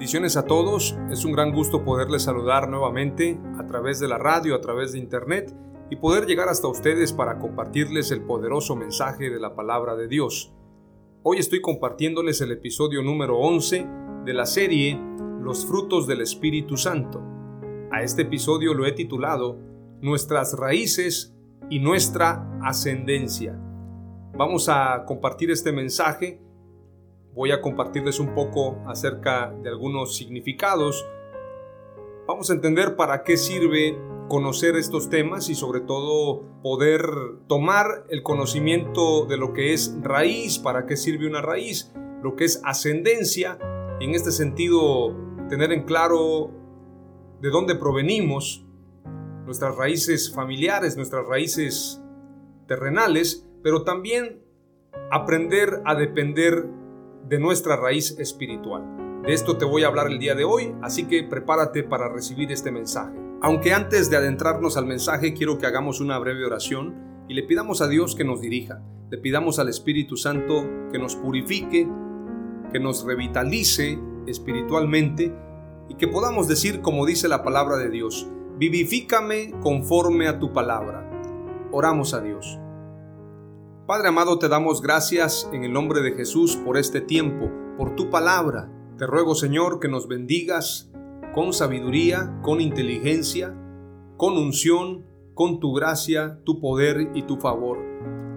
Bendiciones a todos, es un gran gusto poderles saludar nuevamente a través de la radio, a través de internet y poder llegar hasta ustedes para compartirles el poderoso mensaje de la palabra de Dios. Hoy estoy compartiéndoles el episodio número 11 de la serie Los frutos del Espíritu Santo. A este episodio lo he titulado Nuestras raíces y nuestra ascendencia. Vamos a compartir este mensaje voy a compartirles un poco acerca de algunos significados. Vamos a entender para qué sirve conocer estos temas y sobre todo poder tomar el conocimiento de lo que es raíz, para qué sirve una raíz, lo que es ascendencia, en este sentido tener en claro de dónde provenimos, nuestras raíces familiares, nuestras raíces terrenales, pero también aprender a depender de nuestra raíz espiritual. De esto te voy a hablar el día de hoy, así que prepárate para recibir este mensaje. Aunque antes de adentrarnos al mensaje quiero que hagamos una breve oración y le pidamos a Dios que nos dirija, le pidamos al Espíritu Santo que nos purifique, que nos revitalice espiritualmente y que podamos decir como dice la palabra de Dios, vivifícame conforme a tu palabra. Oramos a Dios. Padre amado, te damos gracias en el nombre de Jesús por este tiempo, por tu palabra. Te ruego, Señor, que nos bendigas con sabiduría, con inteligencia, con unción, con tu gracia, tu poder y tu favor.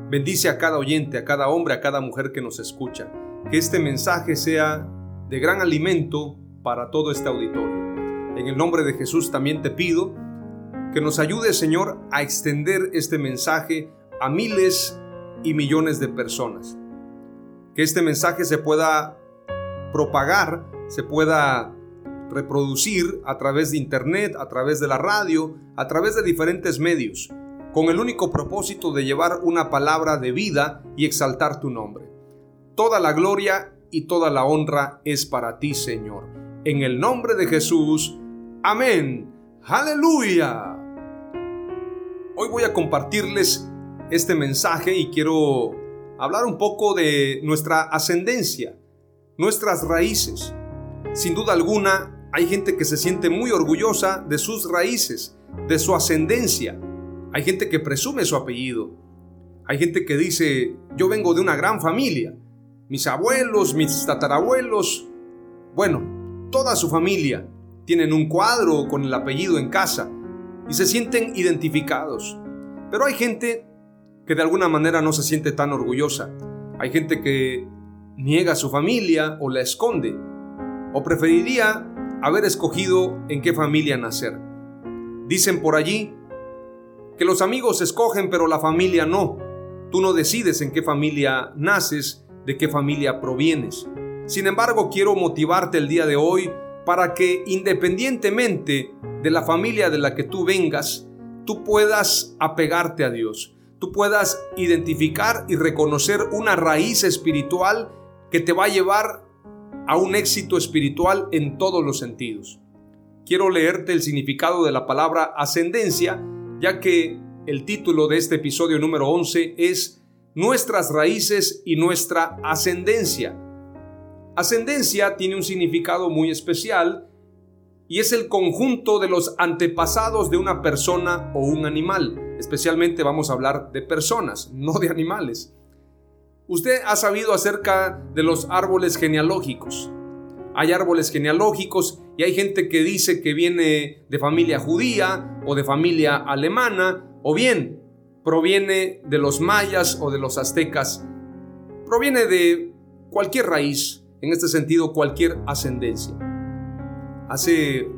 Bendice a cada oyente, a cada hombre, a cada mujer que nos escucha. Que este mensaje sea de gran alimento para todo este auditorio. En el nombre de Jesús también te pido que nos ayude, Señor, a extender este mensaje a miles y millones de personas. Que este mensaje se pueda propagar, se pueda reproducir a través de internet, a través de la radio, a través de diferentes medios, con el único propósito de llevar una palabra de vida y exaltar tu nombre. Toda la gloria y toda la honra es para ti, Señor. En el nombre de Jesús. Amén. Aleluya. Hoy voy a compartirles este mensaje y quiero hablar un poco de nuestra ascendencia, nuestras raíces. Sin duda alguna, hay gente que se siente muy orgullosa de sus raíces, de su ascendencia. Hay gente que presume su apellido. Hay gente que dice, yo vengo de una gran familia. Mis abuelos, mis tatarabuelos, bueno, toda su familia tienen un cuadro con el apellido en casa y se sienten identificados. Pero hay gente que de alguna manera no se siente tan orgullosa. Hay gente que niega a su familia o la esconde, o preferiría haber escogido en qué familia nacer. Dicen por allí que los amigos escogen pero la familia no. Tú no decides en qué familia naces, de qué familia provienes. Sin embargo, quiero motivarte el día de hoy para que independientemente de la familia de la que tú vengas, tú puedas apegarte a Dios tú puedas identificar y reconocer una raíz espiritual que te va a llevar a un éxito espiritual en todos los sentidos. Quiero leerte el significado de la palabra ascendencia, ya que el título de este episodio número 11 es Nuestras raíces y nuestra ascendencia. Ascendencia tiene un significado muy especial y es el conjunto de los antepasados de una persona o un animal. Especialmente vamos a hablar de personas, no de animales. Usted ha sabido acerca de los árboles genealógicos. Hay árboles genealógicos y hay gente que dice que viene de familia judía o de familia alemana o bien proviene de los mayas o de los aztecas. Proviene de cualquier raíz, en este sentido cualquier ascendencia hace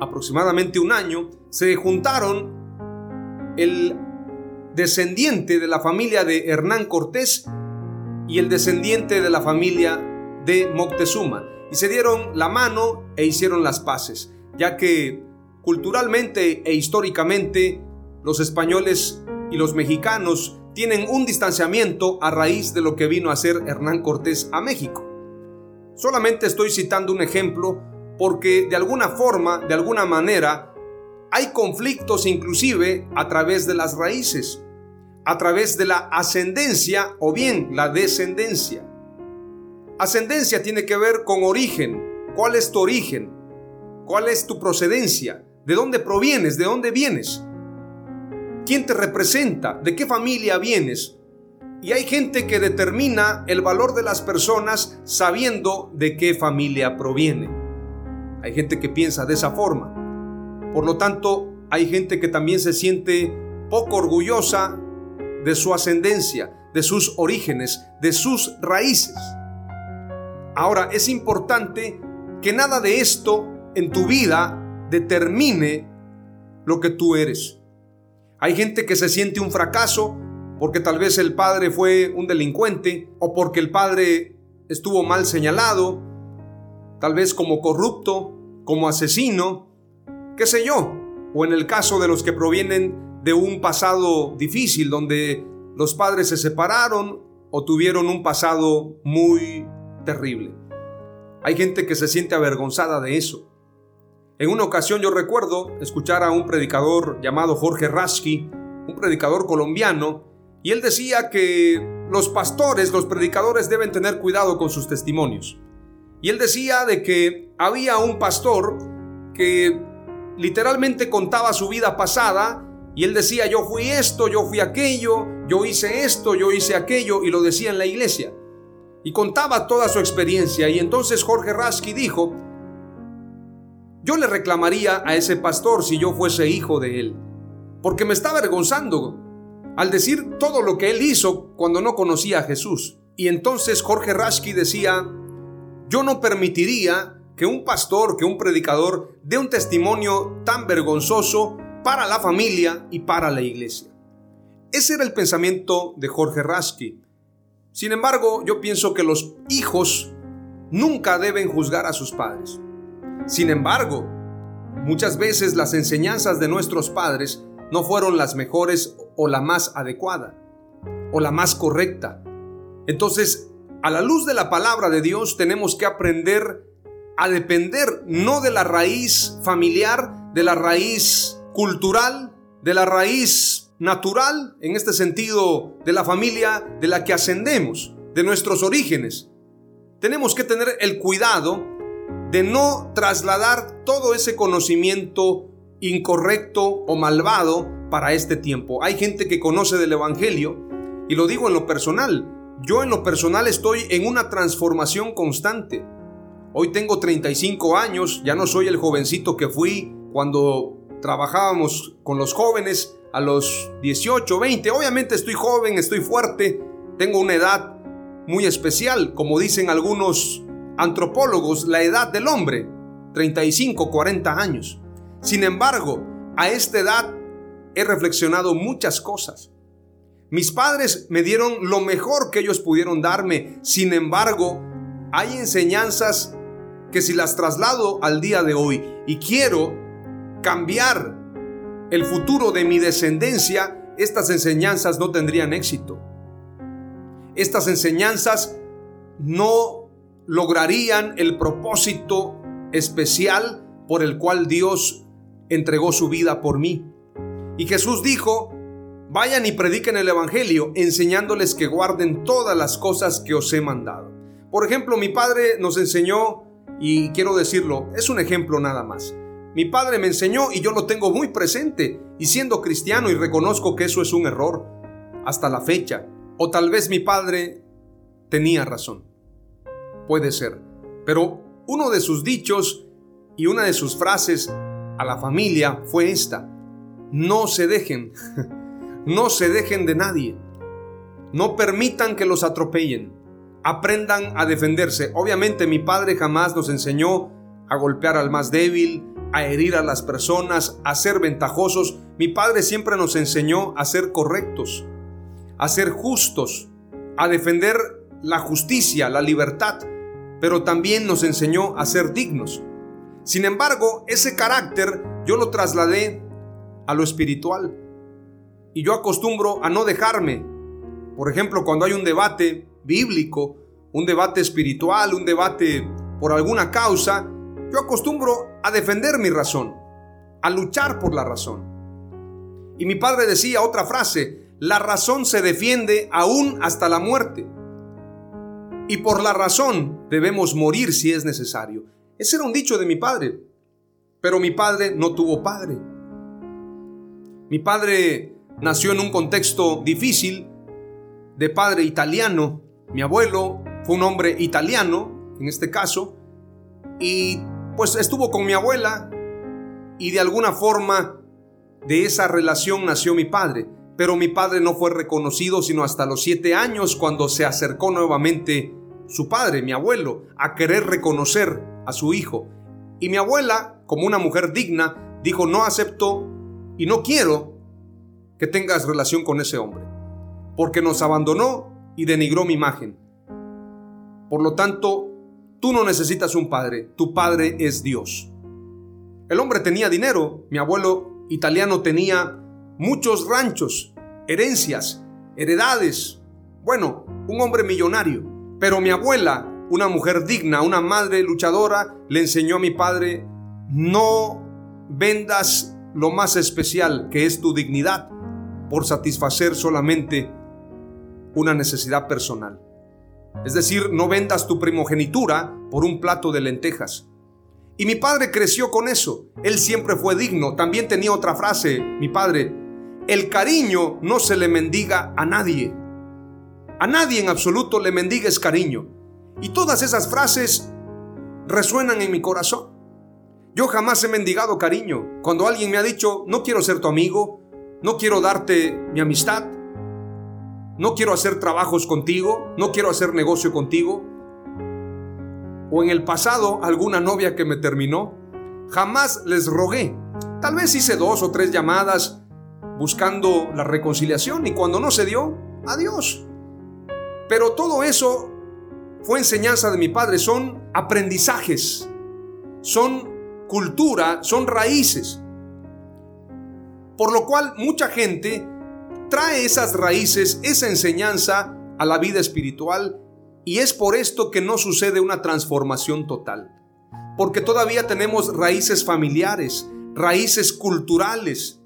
aproximadamente un año, se juntaron el descendiente de la familia de Hernán Cortés y el descendiente de la familia de Moctezuma y se dieron la mano e hicieron las paces, ya que culturalmente e históricamente los españoles y los mexicanos tienen un distanciamiento a raíz de lo que vino a hacer Hernán Cortés a México. Solamente estoy citando un ejemplo porque de alguna forma, de alguna manera, hay conflictos inclusive a través de las raíces, a través de la ascendencia o bien la descendencia. Ascendencia tiene que ver con origen. ¿Cuál es tu origen? ¿Cuál es tu procedencia? ¿De dónde provienes? ¿De dónde vienes? ¿Quién te representa? ¿De qué familia vienes? Y hay gente que determina el valor de las personas sabiendo de qué familia proviene. Hay gente que piensa de esa forma. Por lo tanto, hay gente que también se siente poco orgullosa de su ascendencia, de sus orígenes, de sus raíces. Ahora, es importante que nada de esto en tu vida determine lo que tú eres. Hay gente que se siente un fracaso porque tal vez el padre fue un delincuente o porque el padre estuvo mal señalado tal vez como corrupto, como asesino, qué sé yo, o en el caso de los que provienen de un pasado difícil donde los padres se separaron o tuvieron un pasado muy terrible. Hay gente que se siente avergonzada de eso. En una ocasión yo recuerdo escuchar a un predicador llamado Jorge Rasky, un predicador colombiano, y él decía que los pastores, los predicadores deben tener cuidado con sus testimonios. Y él decía de que había un pastor que literalmente contaba su vida pasada y él decía, yo fui esto, yo fui aquello, yo hice esto, yo hice aquello, y lo decía en la iglesia. Y contaba toda su experiencia. Y entonces Jorge Rasky dijo, yo le reclamaría a ese pastor si yo fuese hijo de él, porque me está avergonzando al decir todo lo que él hizo cuando no conocía a Jesús. Y entonces Jorge Rasky decía, yo no permitiría que un pastor, que un predicador dé un testimonio tan vergonzoso para la familia y para la iglesia. Ese era el pensamiento de Jorge Rasky. Sin embargo, yo pienso que los hijos nunca deben juzgar a sus padres. Sin embargo, muchas veces las enseñanzas de nuestros padres no fueron las mejores o la más adecuada o la más correcta. Entonces, a la luz de la palabra de Dios tenemos que aprender a depender no de la raíz familiar, de la raíz cultural, de la raíz natural, en este sentido, de la familia de la que ascendemos, de nuestros orígenes. Tenemos que tener el cuidado de no trasladar todo ese conocimiento incorrecto o malvado para este tiempo. Hay gente que conoce del Evangelio, y lo digo en lo personal, yo en lo personal estoy en una transformación constante. Hoy tengo 35 años, ya no soy el jovencito que fui cuando trabajábamos con los jóvenes a los 18, 20. Obviamente estoy joven, estoy fuerte, tengo una edad muy especial, como dicen algunos antropólogos, la edad del hombre, 35, 40 años. Sin embargo, a esta edad he reflexionado muchas cosas. Mis padres me dieron lo mejor que ellos pudieron darme. Sin embargo, hay enseñanzas que si las traslado al día de hoy y quiero cambiar el futuro de mi descendencia, estas enseñanzas no tendrían éxito. Estas enseñanzas no lograrían el propósito especial por el cual Dios entregó su vida por mí. Y Jesús dijo, Vayan y prediquen el Evangelio, enseñándoles que guarden todas las cosas que os he mandado. Por ejemplo, mi padre nos enseñó, y quiero decirlo, es un ejemplo nada más. Mi padre me enseñó y yo lo tengo muy presente, y siendo cristiano y reconozco que eso es un error, hasta la fecha. O tal vez mi padre tenía razón. Puede ser. Pero uno de sus dichos y una de sus frases a la familia fue esta. No se dejen, no se dejen de nadie. No permitan que los atropellen. Aprendan a defenderse. Obviamente mi padre jamás nos enseñó a golpear al más débil, a herir a las personas, a ser ventajosos. Mi padre siempre nos enseñó a ser correctos, a ser justos, a defender la justicia, la libertad, pero también nos enseñó a ser dignos. Sin embargo, ese carácter yo lo trasladé a lo espiritual. Y yo acostumbro a no dejarme. Por ejemplo, cuando hay un debate bíblico, un debate espiritual, un debate por alguna causa, yo acostumbro a defender mi razón, a luchar por la razón. Y mi padre decía otra frase, la razón se defiende aún hasta la muerte. Y por la razón debemos morir si es necesario. Ese era un dicho de mi padre. Pero mi padre no tuvo padre. Mi padre nació en un contexto difícil, de padre italiano. Mi abuelo fue un hombre italiano, en este caso, y pues estuvo con mi abuela y de alguna forma de esa relación nació mi padre. Pero mi padre no fue reconocido sino hasta los siete años cuando se acercó nuevamente su padre, mi abuelo, a querer reconocer a su hijo. Y mi abuela, como una mujer digna, dijo, no acepto y no quiero que tengas relación con ese hombre, porque nos abandonó y denigró mi imagen. Por lo tanto, tú no necesitas un padre, tu padre es Dios. El hombre tenía dinero, mi abuelo italiano tenía muchos ranchos, herencias, heredades, bueno, un hombre millonario. Pero mi abuela, una mujer digna, una madre luchadora, le enseñó a mi padre, no vendas lo más especial que es tu dignidad por satisfacer solamente una necesidad personal. Es decir, no vendas tu primogenitura por un plato de lentejas. Y mi padre creció con eso. Él siempre fue digno. También tenía otra frase, mi padre, el cariño no se le mendiga a nadie. A nadie en absoluto le mendigues cariño. Y todas esas frases resuenan en mi corazón. Yo jamás he mendigado cariño. Cuando alguien me ha dicho, no quiero ser tu amigo, no quiero darte mi amistad, no quiero hacer trabajos contigo, no quiero hacer negocio contigo, o en el pasado alguna novia que me terminó, jamás les rogué. Tal vez hice dos o tres llamadas buscando la reconciliación y cuando no se dio, adiós. Pero todo eso fue enseñanza de mi padre, son aprendizajes, son cultura, son raíces. Por lo cual mucha gente trae esas raíces, esa enseñanza a la vida espiritual y es por esto que no sucede una transformación total. Porque todavía tenemos raíces familiares, raíces culturales.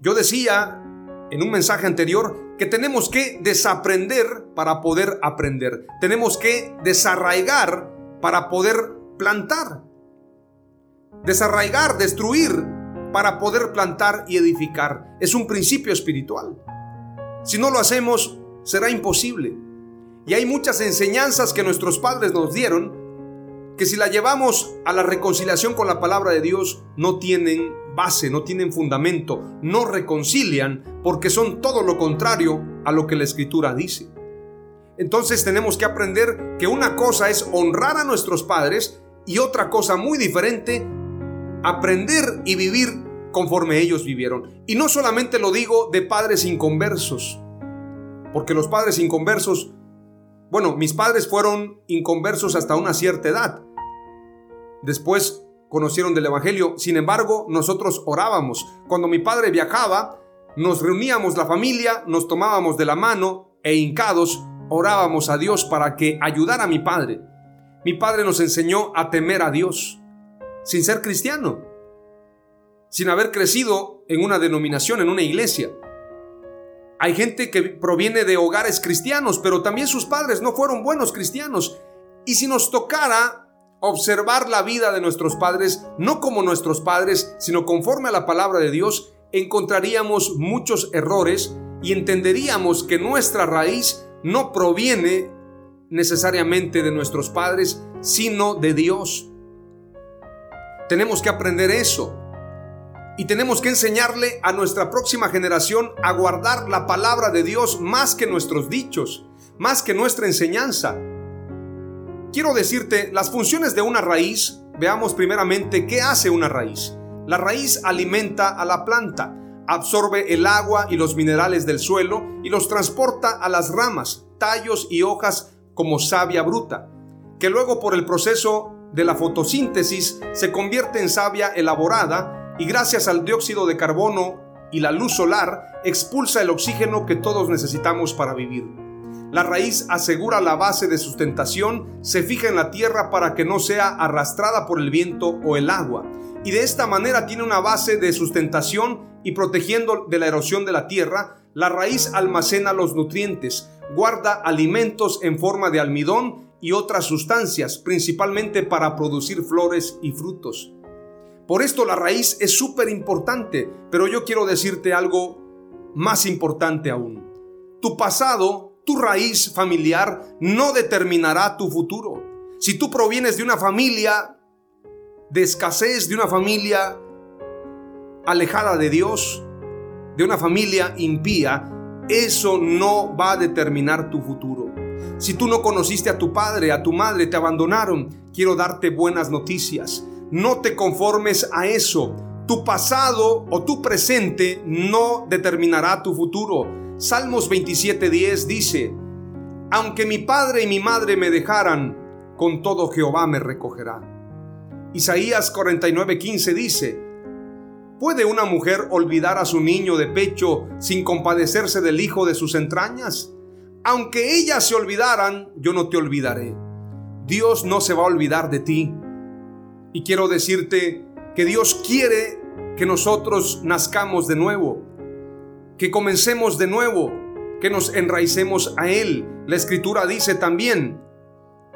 Yo decía en un mensaje anterior que tenemos que desaprender para poder aprender. Tenemos que desarraigar para poder plantar. Desarraigar, destruir para poder plantar y edificar. Es un principio espiritual. Si no lo hacemos, será imposible. Y hay muchas enseñanzas que nuestros padres nos dieron que si la llevamos a la reconciliación con la palabra de Dios, no tienen base, no tienen fundamento, no reconcilian, porque son todo lo contrario a lo que la escritura dice. Entonces tenemos que aprender que una cosa es honrar a nuestros padres y otra cosa muy diferente, aprender y vivir conforme ellos vivieron. Y no solamente lo digo de padres inconversos, porque los padres inconversos, bueno, mis padres fueron inconversos hasta una cierta edad, Después conocieron del Evangelio. Sin embargo, nosotros orábamos. Cuando mi padre viajaba, nos reuníamos la familia, nos tomábamos de la mano e hincados orábamos a Dios para que ayudara a mi padre. Mi padre nos enseñó a temer a Dios, sin ser cristiano, sin haber crecido en una denominación, en una iglesia. Hay gente que proviene de hogares cristianos, pero también sus padres no fueron buenos cristianos. Y si nos tocara observar la vida de nuestros padres, no como nuestros padres, sino conforme a la palabra de Dios, encontraríamos muchos errores y entenderíamos que nuestra raíz no proviene necesariamente de nuestros padres, sino de Dios. Tenemos que aprender eso. Y tenemos que enseñarle a nuestra próxima generación a guardar la palabra de Dios más que nuestros dichos, más que nuestra enseñanza. Quiero decirte las funciones de una raíz. Veamos primeramente qué hace una raíz. La raíz alimenta a la planta, absorbe el agua y los minerales del suelo y los transporta a las ramas, tallos y hojas como savia bruta, que luego por el proceso de la fotosíntesis se convierte en savia elaborada y gracias al dióxido de carbono y la luz solar expulsa el oxígeno que todos necesitamos para vivir. La raíz asegura la base de sustentación, se fija en la tierra para que no sea arrastrada por el viento o el agua, y de esta manera tiene una base de sustentación y protegiendo de la erosión de la tierra, la raíz almacena los nutrientes, guarda alimentos en forma de almidón y otras sustancias, principalmente para producir flores y frutos. Por esto la raíz es súper importante, pero yo quiero decirte algo más importante aún. Tu pasado tu raíz familiar no determinará tu futuro. Si tú provienes de una familia de escasez, de una familia alejada de Dios, de una familia impía, eso no va a determinar tu futuro. Si tú no conociste a tu padre, a tu madre, te abandonaron, quiero darte buenas noticias. No te conformes a eso. Tu pasado o tu presente no determinará tu futuro. Salmos 27:10 dice, Aunque mi padre y mi madre me dejaran, con todo Jehová me recogerá. Isaías 49:15 dice, ¿Puede una mujer olvidar a su niño de pecho sin compadecerse del hijo de sus entrañas? Aunque ellas se olvidaran, yo no te olvidaré. Dios no se va a olvidar de ti. Y quiero decirte que Dios quiere que nosotros nazcamos de nuevo que comencemos de nuevo, que nos enraicemos a Él. La escritura dice también,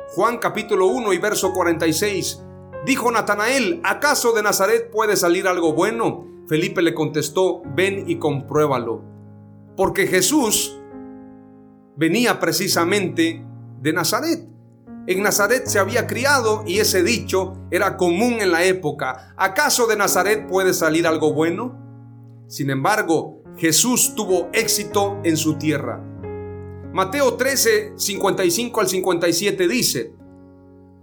Juan capítulo 1 y verso 46, dijo Natanael, ¿acaso de Nazaret puede salir algo bueno? Felipe le contestó, ven y compruébalo. Porque Jesús venía precisamente de Nazaret. En Nazaret se había criado y ese dicho era común en la época. ¿Acaso de Nazaret puede salir algo bueno? Sin embargo, Jesús tuvo éxito en su tierra. Mateo 13, 55 al 57 dice,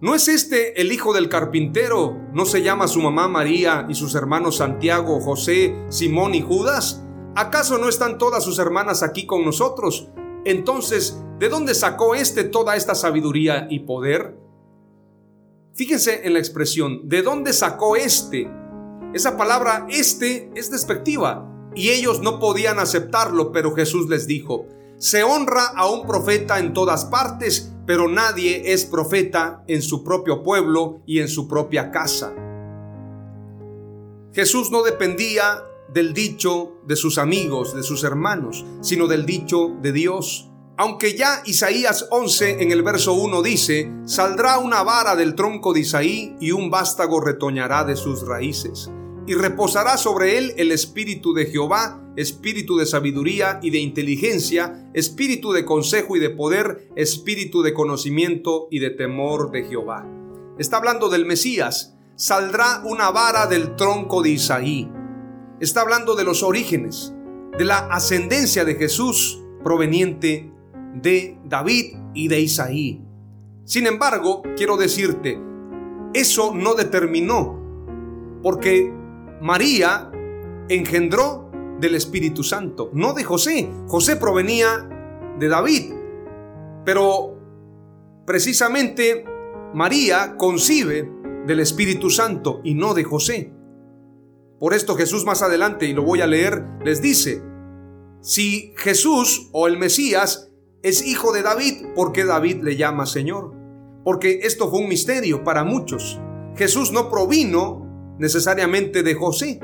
¿No es este el hijo del carpintero? ¿No se llama su mamá María y sus hermanos Santiago, José, Simón y Judas? ¿Acaso no están todas sus hermanas aquí con nosotros? Entonces, ¿de dónde sacó éste toda esta sabiduría y poder? Fíjense en la expresión, ¿de dónde sacó este? Esa palabra este es despectiva y ellos no podían aceptarlo, pero Jesús les dijo, se honra a un profeta en todas partes, pero nadie es profeta en su propio pueblo y en su propia casa. Jesús no dependía del dicho de sus amigos, de sus hermanos, sino del dicho de Dios. Aunque ya Isaías 11 en el verso 1 dice, saldrá una vara del tronco de Isaí y un vástago retoñará de sus raíces y reposará sobre él el espíritu de Jehová, espíritu de sabiduría y de inteligencia, espíritu de consejo y de poder, espíritu de conocimiento y de temor de Jehová. Está hablando del Mesías. Saldrá una vara del tronco de Isaí. Está hablando de los orígenes, de la ascendencia de Jesús proveniente de David y de Isaí. Sin embargo, quiero decirte, eso no determinó, porque María engendró del Espíritu Santo, no de José. José provenía de David, pero precisamente María concibe del Espíritu Santo y no de José. Por esto Jesús más adelante, y lo voy a leer, les dice, si Jesús o el Mesías es hijo de David, ¿por qué David le llama Señor? Porque esto fue un misterio para muchos. Jesús no provino necesariamente de José,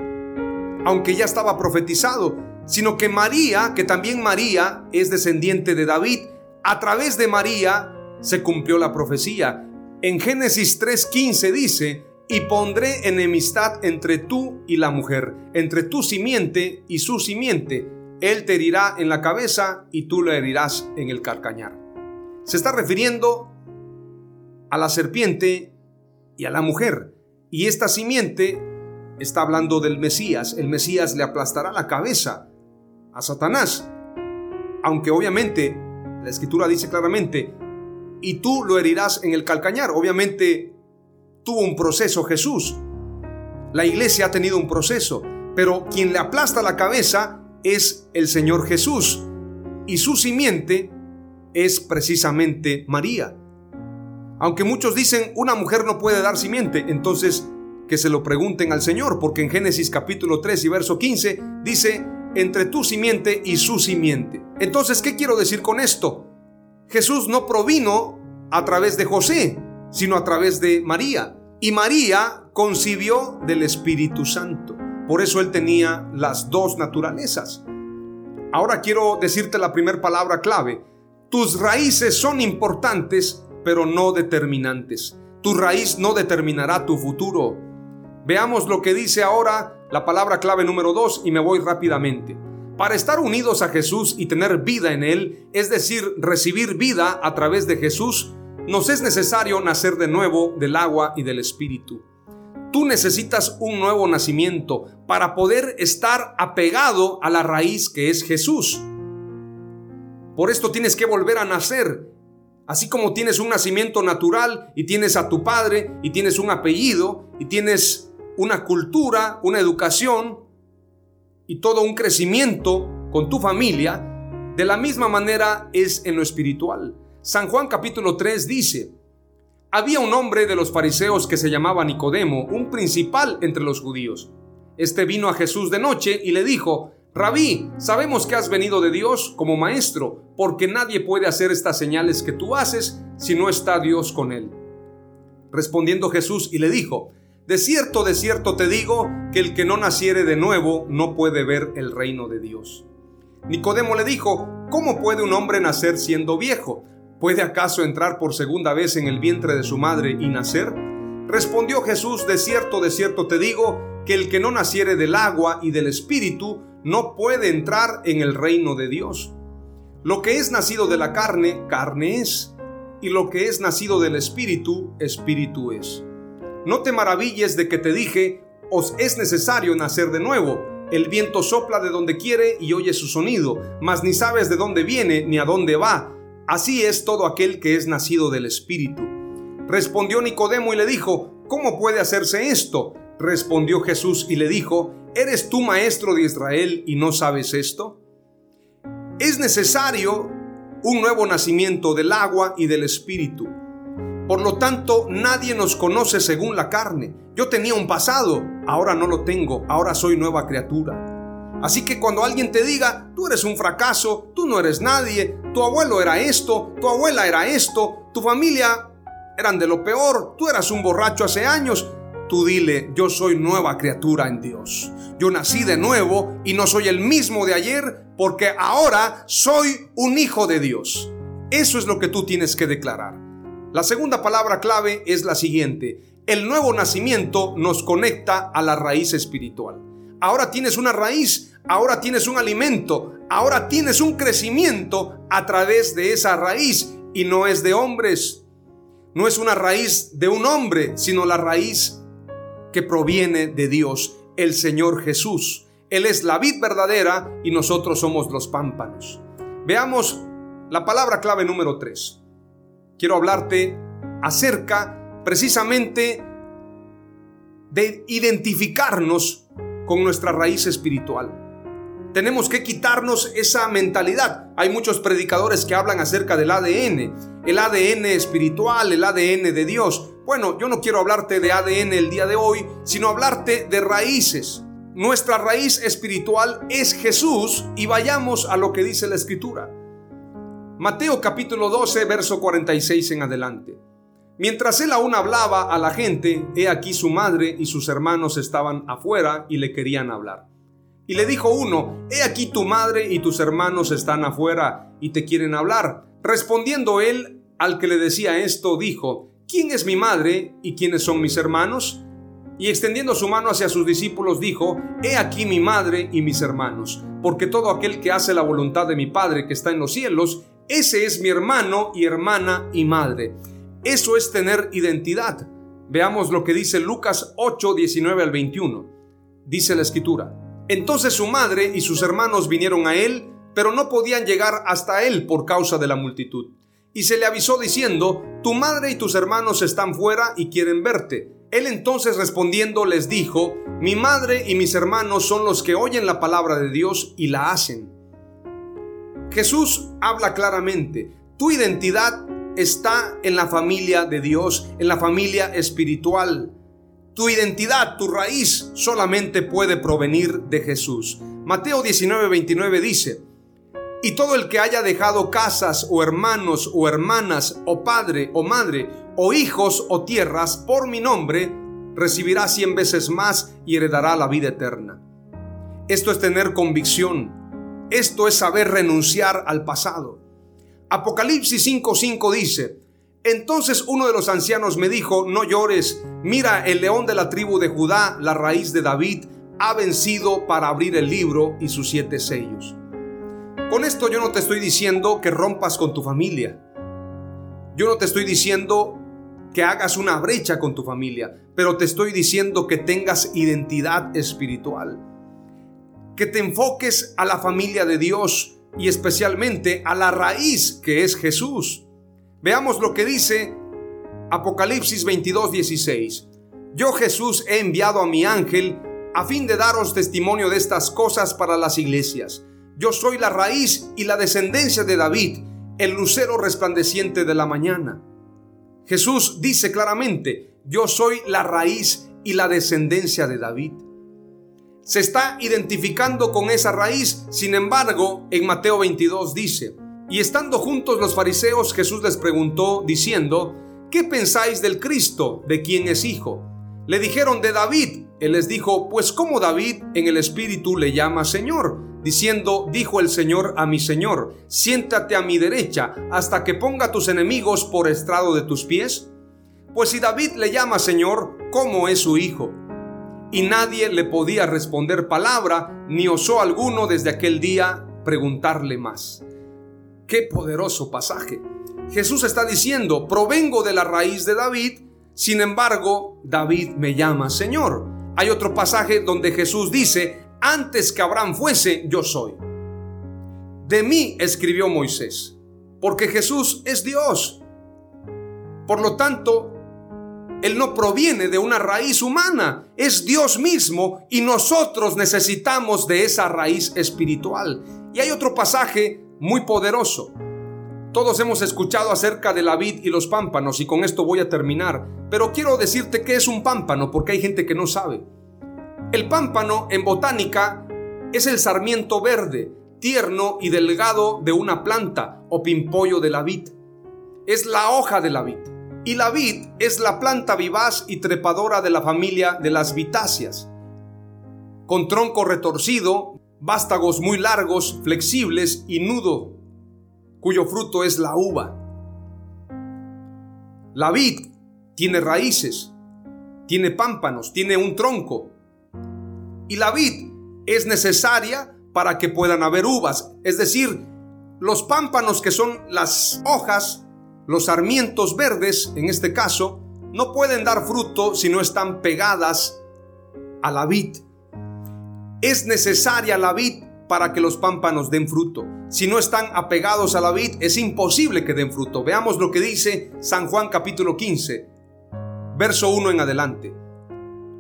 aunque ya estaba profetizado. sino que María, que también María es descendiente de David, a través de María se cumplió la profecía. En Génesis 3:15 dice, y pondré enemistad entre tú y la mujer, entre tu simiente y su simiente. Él te herirá en la cabeza y tú le herirás en el carcañar. Se está refiriendo a la serpiente y a la mujer. Y esta simiente está hablando del Mesías. El Mesías le aplastará la cabeza a Satanás. Aunque obviamente la escritura dice claramente, y tú lo herirás en el calcañar. Obviamente tuvo un proceso Jesús. La iglesia ha tenido un proceso, pero quien le aplasta la cabeza es el Señor Jesús y su simiente es precisamente María. Aunque muchos dicen una mujer no puede dar simiente, entonces que se lo pregunten al Señor, porque en Génesis capítulo 3 y verso 15 dice, entre tu simiente y su simiente. Entonces, ¿qué quiero decir con esto? Jesús no provino a través de José, sino a través de María. Y María concibió del Espíritu Santo. Por eso él tenía las dos naturalezas. Ahora quiero decirte la primera palabra clave. Tus raíces son importantes, pero no determinantes. Tu raíz no determinará tu futuro. Veamos lo que dice ahora la palabra clave número dos y me voy rápidamente. Para estar unidos a Jesús y tener vida en Él, es decir, recibir vida a través de Jesús, nos es necesario nacer de nuevo del agua y del Espíritu. Tú necesitas un nuevo nacimiento para poder estar apegado a la raíz que es Jesús. Por esto tienes que volver a nacer. Así como tienes un nacimiento natural y tienes a tu padre y tienes un apellido y tienes una cultura, una educación y todo un crecimiento con tu familia, de la misma manera es en lo espiritual. San Juan capítulo 3 dice, había un hombre de los fariseos que se llamaba Nicodemo, un principal entre los judíos. Este vino a Jesús de noche y le dijo, Rabí, sabemos que has venido de Dios como maestro, porque nadie puede hacer estas señales que tú haces si no está Dios con él. Respondiendo Jesús y le dijo, De cierto, de cierto te digo, que el que no naciere de nuevo no puede ver el reino de Dios. Nicodemo le dijo, ¿cómo puede un hombre nacer siendo viejo? ¿Puede acaso entrar por segunda vez en el vientre de su madre y nacer? Respondió Jesús, de cierto, de cierto te digo, que el que no naciere del agua y del espíritu no puede entrar en el reino de Dios. Lo que es nacido de la carne, carne es, y lo que es nacido del espíritu, espíritu es. No te maravilles de que te dije, os es necesario nacer de nuevo. El viento sopla de donde quiere y oye su sonido, mas ni sabes de dónde viene ni a dónde va Así es todo aquel que es nacido del Espíritu. Respondió Nicodemo y le dijo, ¿cómo puede hacerse esto? Respondió Jesús y le dijo, ¿eres tú maestro de Israel y no sabes esto? Es necesario un nuevo nacimiento del agua y del Espíritu. Por lo tanto, nadie nos conoce según la carne. Yo tenía un pasado, ahora no lo tengo, ahora soy nueva criatura. Así que cuando alguien te diga, tú eres un fracaso, tú no eres nadie, tu abuelo era esto, tu abuela era esto, tu familia eran de lo peor, tú eras un borracho hace años, tú dile, yo soy nueva criatura en Dios. Yo nací de nuevo y no soy el mismo de ayer porque ahora soy un hijo de Dios. Eso es lo que tú tienes que declarar. La segunda palabra clave es la siguiente. El nuevo nacimiento nos conecta a la raíz espiritual. Ahora tienes una raíz, ahora tienes un alimento, ahora tienes un crecimiento a través de esa raíz y no es de hombres. No es una raíz de un hombre, sino la raíz que proviene de Dios, el Señor Jesús. Él es la vid verdadera y nosotros somos los pámpanos. Veamos la palabra clave número 3. Quiero hablarte acerca precisamente de identificarnos con nuestra raíz espiritual tenemos que quitarnos esa mentalidad. Hay muchos predicadores que hablan acerca del ADN, el ADN espiritual, el ADN de Dios. Bueno, yo no quiero hablarte de ADN el día de hoy, sino hablarte de raíces. Nuestra raíz espiritual es Jesús y vayamos a lo que dice la escritura. Mateo capítulo 12, verso 46 en adelante. Mientras él aún hablaba a la gente, he aquí su madre y sus hermanos estaban afuera y le querían hablar. Y le dijo uno, He aquí tu madre y tus hermanos están afuera y te quieren hablar. Respondiendo él al que le decía esto, dijo, ¿quién es mi madre y quiénes son mis hermanos? Y extendiendo su mano hacia sus discípulos dijo, He aquí mi madre y mis hermanos, porque todo aquel que hace la voluntad de mi Padre que está en los cielos, ese es mi hermano y hermana y madre. Eso es tener identidad. Veamos lo que dice Lucas 8, 19 al 21. Dice la escritura. Entonces su madre y sus hermanos vinieron a él, pero no podían llegar hasta él por causa de la multitud. Y se le avisó diciendo, Tu madre y tus hermanos están fuera y quieren verte. Él entonces respondiendo les dijo, Mi madre y mis hermanos son los que oyen la palabra de Dios y la hacen. Jesús habla claramente, tu identidad está en la familia de Dios, en la familia espiritual. Tu identidad, tu raíz solamente puede provenir de Jesús. Mateo 19, 29 dice, y todo el que haya dejado casas o hermanos o hermanas o padre o madre o hijos o tierras por mi nombre, recibirá cien veces más y heredará la vida eterna. Esto es tener convicción. Esto es saber renunciar al pasado. Apocalipsis 5:5 dice, entonces uno de los ancianos me dijo, no llores, mira, el león de la tribu de Judá, la raíz de David, ha vencido para abrir el libro y sus siete sellos. Con esto yo no te estoy diciendo que rompas con tu familia. Yo no te estoy diciendo que hagas una brecha con tu familia, pero te estoy diciendo que tengas identidad espiritual. Que te enfoques a la familia de Dios y especialmente a la raíz que es Jesús. Veamos lo que dice Apocalipsis 22, 16. Yo Jesús he enviado a mi ángel a fin de daros testimonio de estas cosas para las iglesias. Yo soy la raíz y la descendencia de David, el lucero resplandeciente de la mañana. Jesús dice claramente, yo soy la raíz y la descendencia de David. Se está identificando con esa raíz, sin embargo, en Mateo 22 dice, y estando juntos los fariseos, Jesús les preguntó, diciendo, ¿qué pensáis del Cristo, de quien es hijo? Le dijeron de David. Él les dijo, pues como David en el Espíritu le llama Señor, diciendo, dijo el Señor a mi Señor, siéntate a mi derecha hasta que ponga tus enemigos por estrado de tus pies. Pues si David le llama Señor, ¿cómo es su hijo? Y nadie le podía responder palabra, ni osó alguno desde aquel día preguntarle más. Qué poderoso pasaje. Jesús está diciendo, provengo de la raíz de David, sin embargo, David me llama Señor. Hay otro pasaje donde Jesús dice, antes que Abraham fuese, yo soy. De mí escribió Moisés, porque Jesús es Dios. Por lo tanto, Él no proviene de una raíz humana, es Dios mismo y nosotros necesitamos de esa raíz espiritual. Y hay otro pasaje muy poderoso. Todos hemos escuchado acerca de la vid y los pámpanos y con esto voy a terminar, pero quiero decirte que es un pámpano porque hay gente que no sabe. El pámpano en botánica es el sarmiento verde, tierno y delgado de una planta o pimpollo de la vid. Es la hoja de la vid. Y la vid es la planta vivaz y trepadora de la familia de las vitáceas. Con tronco retorcido, vástagos muy largos, flexibles y nudo cuyo fruto es la uva. La vid tiene raíces, tiene pámpanos, tiene un tronco. Y la vid es necesaria para que puedan haber uvas. Es decir, los pámpanos que son las hojas, los sarmientos verdes, en este caso, no pueden dar fruto si no están pegadas a la vid. Es necesaria la vid para que los pámpanos den fruto. Si no están apegados a la vid, es imposible que den fruto. Veamos lo que dice San Juan capítulo 15, verso 1 en adelante.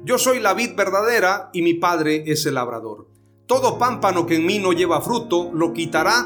Yo soy la vid verdadera y mi Padre es el labrador. Todo pámpano que en mí no lleva fruto, lo quitará,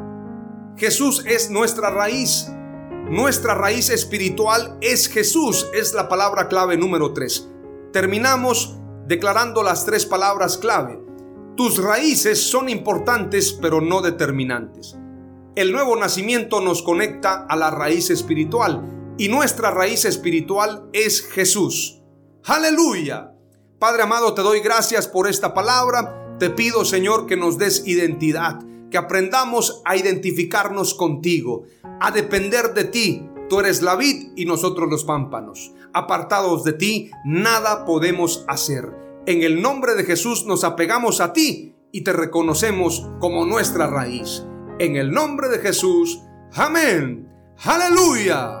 Jesús es nuestra raíz. Nuestra raíz espiritual es Jesús, es la palabra clave número 3. Terminamos declarando las tres palabras clave. Tus raíces son importantes pero no determinantes. El nuevo nacimiento nos conecta a la raíz espiritual y nuestra raíz espiritual es Jesús. Aleluya. Padre amado, te doy gracias por esta palabra. Te pido, Señor, que nos des identidad, que aprendamos a identificarnos contigo, a depender de ti. Tú eres la vid y nosotros los pámpanos. Apartados de ti, nada podemos hacer. En el nombre de Jesús nos apegamos a ti y te reconocemos como nuestra raíz. En el nombre de Jesús. Amén. Aleluya.